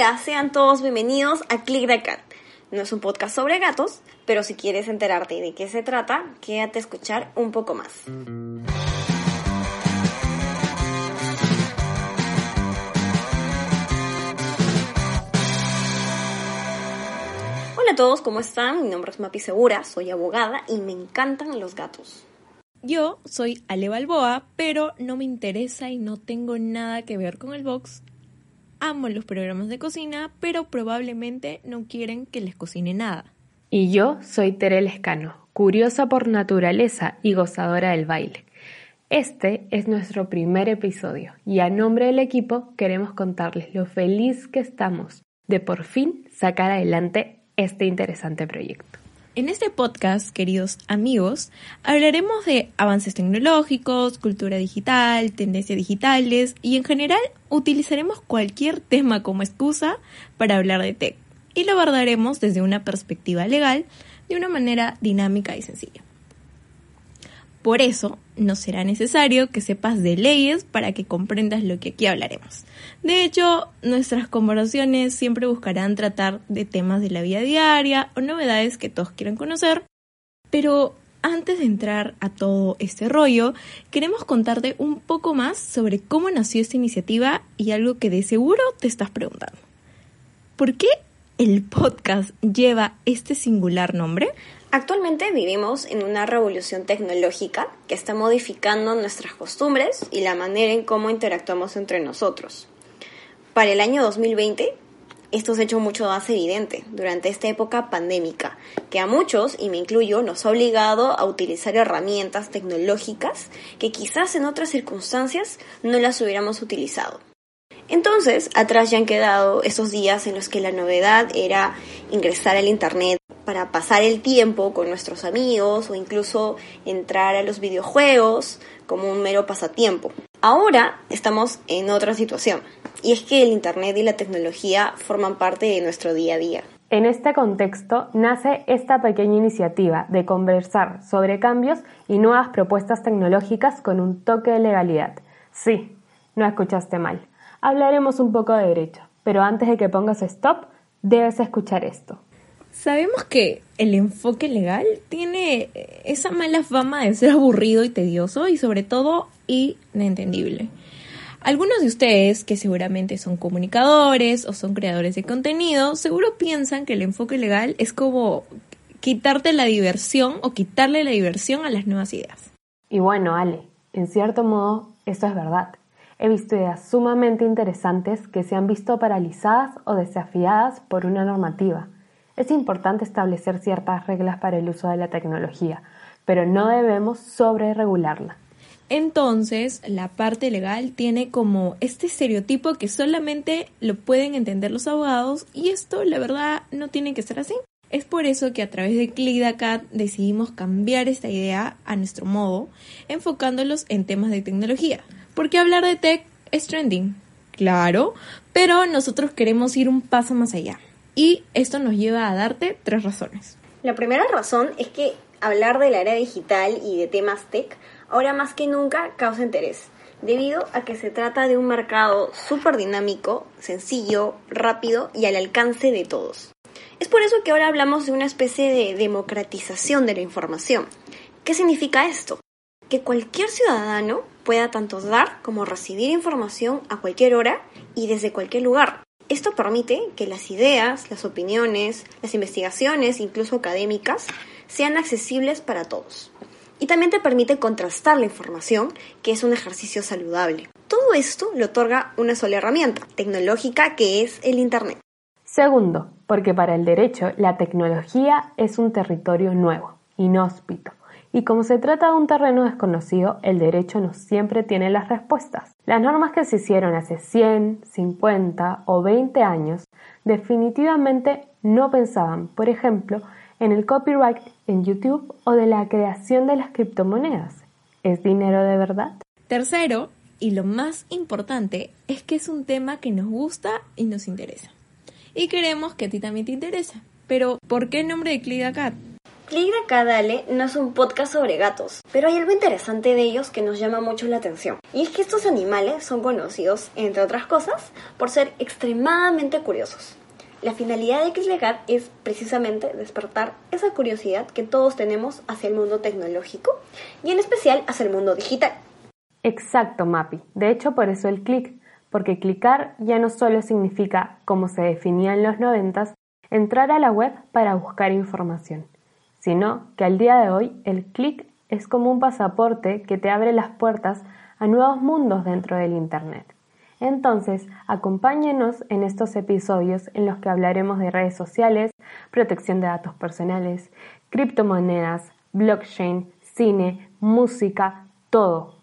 Sean todos bienvenidos a Click the Cat. No es un podcast sobre gatos, pero si quieres enterarte de qué se trata, quédate a escuchar un poco más. Hola a todos, ¿cómo están? Mi nombre es Mapi Segura, soy abogada y me encantan los gatos. Yo soy Ale Balboa, pero no me interesa y no tengo nada que ver con el box. Amo los programas de cocina, pero probablemente no quieren que les cocine nada. Y yo soy Tere Lescano, curiosa por naturaleza y gozadora del baile. Este es nuestro primer episodio y a nombre del equipo queremos contarles lo feliz que estamos de por fin sacar adelante este interesante proyecto. En este podcast, queridos amigos, hablaremos de avances tecnológicos, cultura digital, tendencias digitales y en general utilizaremos cualquier tema como excusa para hablar de tech y lo abordaremos desde una perspectiva legal de una manera dinámica y sencilla. Por eso, no será necesario que sepas de leyes para que comprendas lo que aquí hablaremos. De hecho, nuestras conversaciones siempre buscarán tratar de temas de la vida diaria o novedades que todos quieran conocer. Pero antes de entrar a todo este rollo, queremos contarte un poco más sobre cómo nació esta iniciativa y algo que de seguro te estás preguntando. ¿Por qué el podcast lleva este singular nombre? Actualmente vivimos en una revolución tecnológica que está modificando nuestras costumbres y la manera en cómo interactuamos entre nosotros. Para el año 2020, esto se ha hecho mucho más evidente durante esta época pandémica, que a muchos, y me incluyo, nos ha obligado a utilizar herramientas tecnológicas que quizás en otras circunstancias no las hubiéramos utilizado. Entonces, atrás ya han quedado esos días en los que la novedad era ingresar al Internet para pasar el tiempo con nuestros amigos o incluso entrar a los videojuegos como un mero pasatiempo. Ahora estamos en otra situación y es que el Internet y la tecnología forman parte de nuestro día a día. En este contexto nace esta pequeña iniciativa de conversar sobre cambios y nuevas propuestas tecnológicas con un toque de legalidad. Sí, no escuchaste mal. Hablaremos un poco de derecho, pero antes de que pongas stop, debes escuchar esto. Sabemos que el enfoque legal tiene esa mala fama de ser aburrido y tedioso y sobre todo inentendible. Algunos de ustedes, que seguramente son comunicadores o son creadores de contenido, seguro piensan que el enfoque legal es como quitarte la diversión o quitarle la diversión a las nuevas ideas. Y bueno, Ale, en cierto modo, esto es verdad. He visto ideas sumamente interesantes que se han visto paralizadas o desafiadas por una normativa es importante establecer ciertas reglas para el uso de la tecnología, pero no debemos sobreregularla. Entonces, la parte legal tiene como este estereotipo que solamente lo pueden entender los abogados y esto, la verdad, no tiene que ser así. Es por eso que a través de ClickDaCat decidimos cambiar esta idea a nuestro modo, enfocándolos en temas de tecnología. Porque hablar de tech es trending, claro, pero nosotros queremos ir un paso más allá. Y esto nos lleva a darte tres razones. La primera razón es que hablar del área digital y de temas tech ahora más que nunca causa interés, debido a que se trata de un mercado súper dinámico, sencillo, rápido y al alcance de todos. Es por eso que ahora hablamos de una especie de democratización de la información. ¿Qué significa esto? Que cualquier ciudadano pueda tanto dar como recibir información a cualquier hora y desde cualquier lugar. Esto permite que las ideas, las opiniones, las investigaciones, incluso académicas, sean accesibles para todos. Y también te permite contrastar la información, que es un ejercicio saludable. Todo esto lo otorga una sola herramienta tecnológica que es el Internet. Segundo, porque para el derecho la tecnología es un territorio nuevo, inhóspito, y como se trata de un terreno desconocido, el derecho no siempre tiene las respuestas. Las normas que se hicieron hace 100, 50 o 20 años definitivamente no pensaban, por ejemplo, en el copyright en YouTube o de la creación de las criptomonedas. ¿Es dinero de verdad? Tercero, y lo más importante, es que es un tema que nos gusta y nos interesa. Y queremos que a ti también te interese. Pero, ¿por qué el nombre de? Click de acá Dale no es un podcast sobre gatos, pero hay algo interesante de ellos que nos llama mucho la atención. Y es que estos animales son conocidos, entre otras cosas, por ser extremadamente curiosos. La finalidad de Click es precisamente despertar esa curiosidad que todos tenemos hacia el mundo tecnológico y en especial hacia el mundo digital. Exacto, Mapi. De hecho, por eso el clic, porque clicar ya no solo significa, como se definía en los noventas, entrar a la web para buscar información sino que al día de hoy el clic es como un pasaporte que te abre las puertas a nuevos mundos dentro del Internet. Entonces, acompáñenos en estos episodios en los que hablaremos de redes sociales, protección de datos personales, criptomonedas, blockchain, cine, música, todo.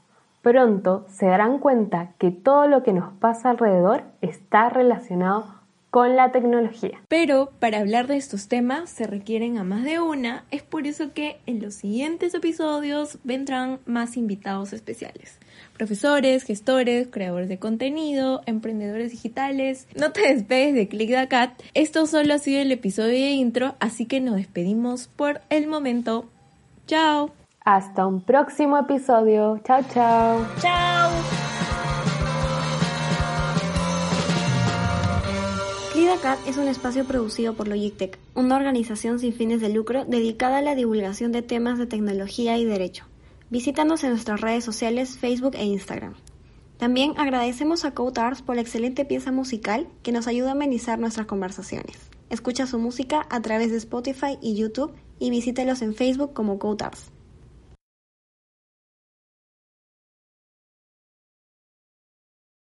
Pronto se darán cuenta que todo lo que nos pasa alrededor está relacionado con la tecnología. Pero para hablar de estos temas se requieren a más de una, es por eso que en los siguientes episodios vendrán más invitados especiales. Profesores, gestores, creadores de contenido, emprendedores digitales. No te despegues de Click the Cat. Esto solo ha sido el episodio de intro, así que nos despedimos por el momento. Chao. Hasta un próximo episodio. Chao, chao. Chao. LidaCat es un espacio producido por Logitech, una organización sin fines de lucro dedicada a la divulgación de temas de tecnología y derecho. Visítanos en nuestras redes sociales Facebook e Instagram. También agradecemos a Arts por la excelente pieza musical que nos ayuda a amenizar nuestras conversaciones. Escucha su música a través de Spotify y YouTube y visítelos en Facebook como Arts.